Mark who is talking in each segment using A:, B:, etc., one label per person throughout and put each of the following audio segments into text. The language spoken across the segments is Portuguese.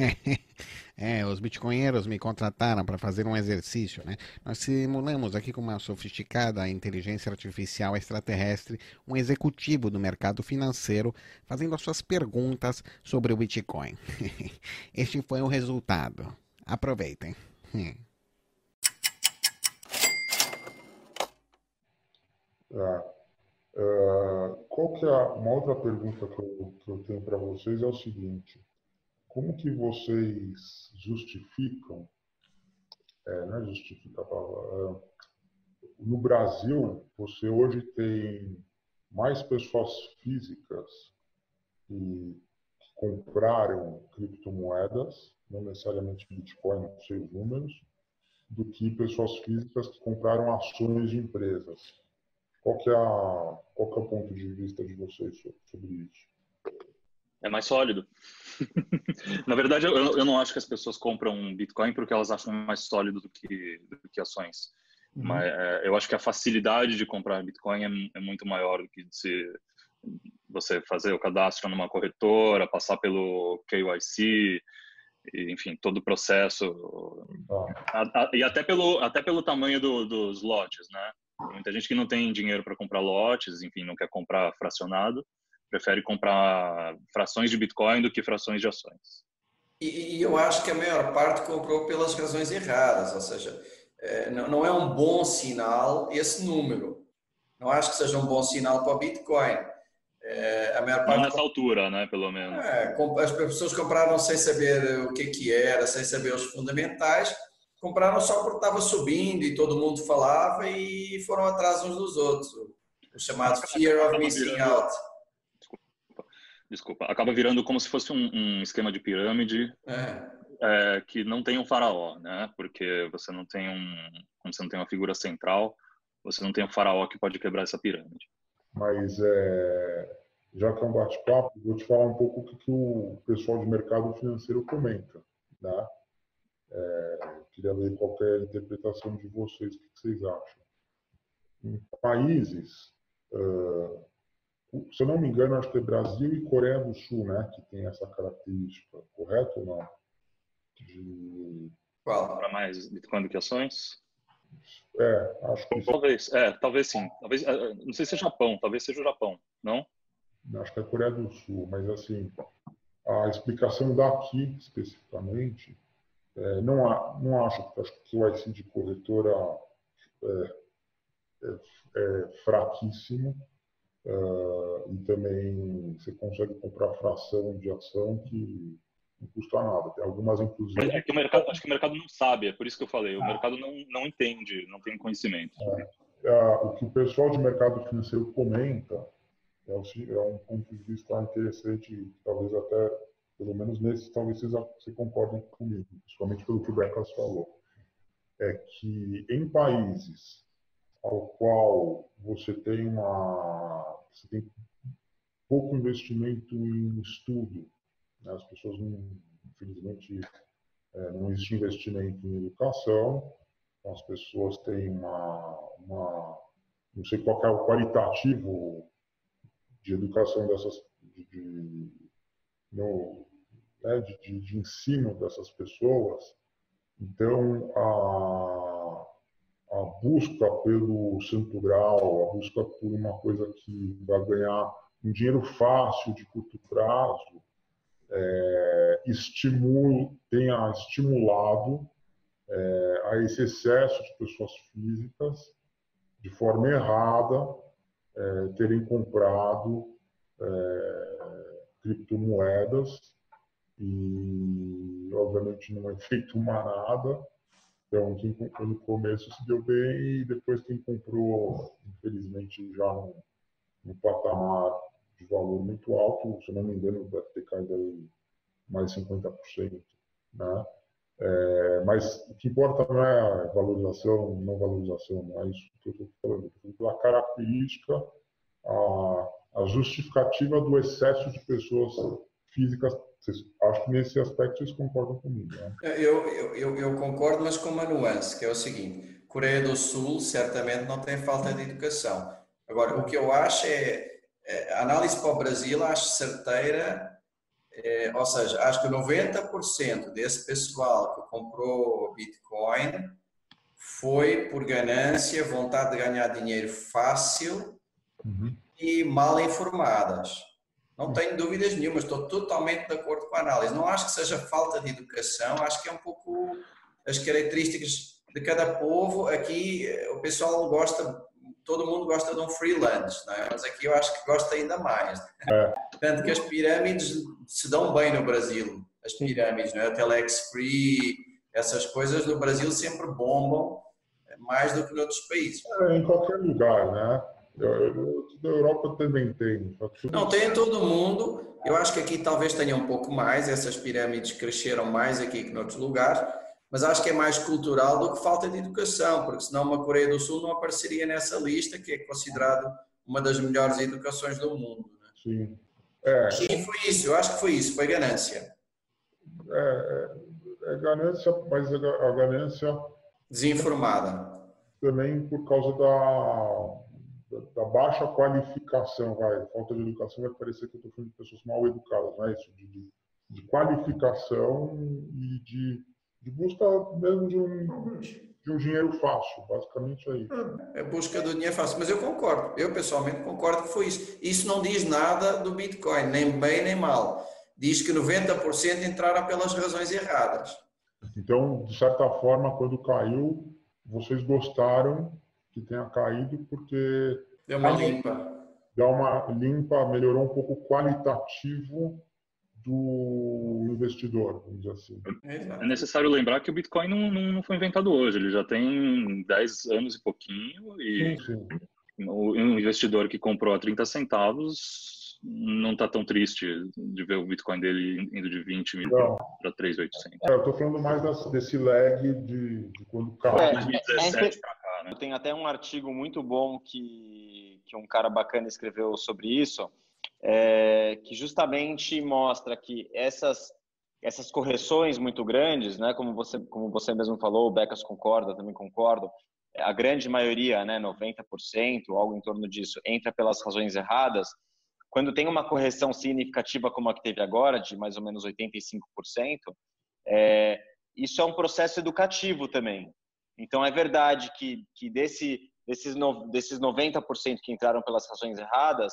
A: É, os bitcoinheiros me contrataram para fazer um exercício, né? Nós simulamos aqui com uma sofisticada inteligência artificial extraterrestre um executivo do mercado financeiro fazendo as suas perguntas sobre o Bitcoin. este foi o resultado. Aproveitem.
B: É, é, qual que é uma outra pergunta que eu, que eu tenho para vocês é o seguinte: como que vocês justificam, é, não é justifica a palavra, é, no Brasil, você hoje tem mais pessoas físicas que compraram criptomoedas, não necessariamente Bitcoin, não sei os números, do que pessoas físicas que compraram ações de empresas. Qual é, a, qual é o ponto de vista de vocês sobre isso?
C: É mais sólido. Na verdade, eu, eu, não acho que as pessoas compram Bitcoin porque elas acham mais sólido do que, do que ações. Uhum. Mas é, eu acho que a facilidade de comprar Bitcoin é, é muito maior do que se você fazer o cadastro numa corretora, passar pelo KYC, e, enfim, todo o processo. A, a, e até pelo, até pelo tamanho do, dos lotes, né? Muita gente que não tem dinheiro para comprar lotes, enfim, não quer comprar fracionado prefere comprar frações de Bitcoin do que frações de ações.
D: E, e eu acho que a maior parte comprou pelas razões erradas, ou seja, é, não é um bom sinal esse número. Não acho que seja um bom sinal para o Bitcoin.
C: É, a maior parte não nessa altura, né, pelo menos.
D: É, as pessoas compraram sem saber o que, que era, sem saber os fundamentais, compraram só porque estava subindo e todo mundo falava e foram atrás uns dos outros. O chamado fear of missing out
C: desculpa, acaba virando como se fosse um, um esquema de pirâmide é. É, que não tem um faraó, né? Porque você não tem um, como você não tem uma figura central, você não tem um faraó que pode quebrar essa pirâmide.
B: Mas é, já que é um bate-papo, vou te falar um pouco o que, que o pessoal de mercado financeiro comenta, né? É, queria ver qual é interpretação de vocês, o que, que vocês acham. Em países uh, se eu não me engano, acho que é Brasil e Coreia do Sul, né, que tem essa característica, correto ou não?
C: De... Qual? Para mais Bitcoin do que ações?
B: É, acho que
C: talvez, é, talvez sim. Talvez, é, não sei se é Japão, talvez seja o Japão, não?
B: Acho que é Coreia do Sul, mas assim, a explicação daqui especificamente, é, não, há, não acho, acho que o IC de corretora é, é, é fraquíssimo Uh, e também você consegue comprar fração de ação que não custa nada. Tem algumas, inclusive.
C: É que o mercado, acho que o mercado não sabe, é por isso que eu falei. O mercado não, não entende, não tem conhecimento.
B: É, é, o que o pessoal de mercado financeiro comenta é, é um ponto de vista interessante, talvez até, pelo menos nesse, talvez vocês, vocês concordem comigo, principalmente pelo que o Becas falou. É que em países ao qual você tem uma você tem pouco investimento em estudo, né? as pessoas não, infelizmente é, não existe investimento em educação, então as pessoas têm uma, uma não sei qual é o qualitativo de educação dessas de, de, no, né, de, de ensino dessas pessoas, então a a busca pelo santo grau, a busca por uma coisa que vai ganhar um dinheiro fácil de curto prazo, é, tenha estimulado é, a esse excesso de pessoas físicas, de forma errada, é, terem comprado é, criptomoedas e, obviamente, não é feito manada, então, quem comprou no começo se deu bem e depois quem comprou, infelizmente, já no, no patamar de valor muito alto, se não me engano, deve ter caído aí mais 50%. Né? É, mas o que importa não é a valorização, não valorização, não é isso que eu estou falando. Estou falando a característica, a, a justificativa do excesso de pessoas físicas vocês, acho que nesse aspecto vocês concordam comigo. Né?
D: Eu, eu, eu, eu, concordo, mas com uma nuance, que é o seguinte: Coreia do Sul certamente não tem falta de educação. Agora, o que eu acho é, é a análise para o Brasil, acho certeira é, ou seja, acho que 90% desse pessoal que comprou Bitcoin foi por ganância, vontade de ganhar dinheiro fácil uhum. e mal informadas. Não tenho dúvidas nenhuma, estou totalmente de acordo com a análise. Não acho que seja falta de educação, acho que é um pouco as características de cada povo. Aqui o pessoal gosta, todo mundo gosta de um freelance, é? mas aqui eu acho que gosta ainda mais. É. Tanto que as pirâmides se dão bem no Brasil. As pirâmides, não é? A Telex Free, essas coisas no Brasil sempre bombam mais do que em outros países.
B: É, em qualquer lugar, né? Da Europa também tem.
D: Não, tem em todo mundo. Eu acho que aqui talvez tenha um pouco mais. Essas pirâmides cresceram mais aqui que noutros lugares. Mas acho que é mais cultural do que falta de educação, porque senão uma Coreia do Sul não apareceria nessa lista, que é considerado uma das melhores educações do mundo. Né?
B: Sim.
D: É. Sim, foi isso. Eu acho que foi isso. Foi ganância.
B: É, é, é ganância, mas a ganância
D: desinformada.
B: Também por causa da, da, baixa qualificação, vai. Falta de educação vai parecer que eu estou falando de pessoas mal educadas, não é isso? De, de, de qualificação e de, de busca mesmo de um, de um dinheiro fácil, basicamente é isso.
D: É busca do dinheiro fácil, mas eu concordo, eu pessoalmente concordo que foi isso. Isso não diz nada do Bitcoin, nem bem nem mal. Diz que 90% entraram pelas razões erradas.
B: Então, de certa forma, quando caiu, vocês gostaram que tenha caído porque
D: deu uma limpa,
B: dá uma limpa, melhorou um pouco o qualitativo do investidor, vamos dizer assim.
C: É necessário lembrar que o Bitcoin não, não, não foi inventado hoje, ele já tem 10 anos e pouquinho e sim, sim. o investidor que comprou a 30 centavos não está tão triste de ver o Bitcoin dele indo de 20 mil para 3,800.
B: É, eu estou falando mais desse lag de, de quando caiu. É,
E: 2017 é, para cá, né? Tem até um artigo muito bom que, que um cara bacana escreveu sobre isso, é, que justamente mostra que essas essas correções muito grandes, né, como você como você mesmo falou, o Becas concorda, também concordo, a grande maioria, né, 90%, algo em torno disso, entra pelas razões erradas quando tem uma correção significativa como a que teve agora, de mais ou menos 85%, é, isso é um processo educativo também. Então, é verdade que, que desse, desses, no, desses 90% que entraram pelas razões erradas,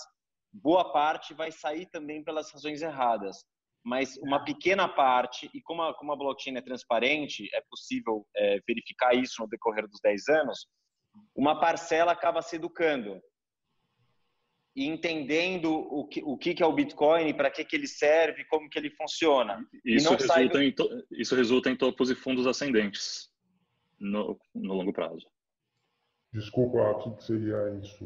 E: boa parte vai sair também pelas razões erradas. Mas uma pequena parte, e como a, como a blockchain é transparente, é possível é, verificar isso no decorrer dos 10 anos, uma parcela acaba se educando e entendendo o que, o que é o Bitcoin, para que, que ele serve, como que ele funciona.
C: Isso, resulta, em to, isso resulta em topos e fundos ascendentes no, no longo prazo.
B: Desculpa, o que seria isso?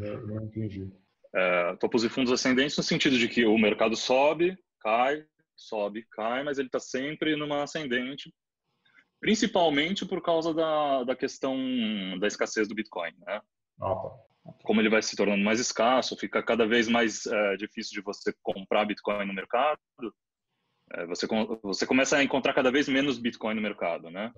B: Eu não entendi.
C: É, topos e fundos ascendentes no sentido de que o mercado sobe, cai, sobe, cai, mas ele está sempre numa ascendente, principalmente por causa da, da questão da escassez do Bitcoin. Né? Como ele vai se tornando mais escasso, fica cada vez mais é, difícil de você comprar Bitcoin no mercado. É, você, você começa a encontrar cada vez menos Bitcoin no mercado, né?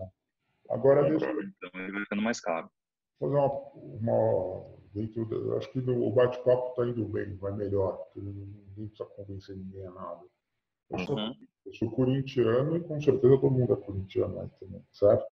B: Agora deixa
C: então ele vai ficando mais caro.
B: Fazer uma, uma dentro da, acho que o bate-papo está indo bem, vai melhor, porque ninguém precisa convencer ninguém a nada. Eu, uhum. sou, eu sou corintiano e com certeza todo mundo é corintiano aí também, certo?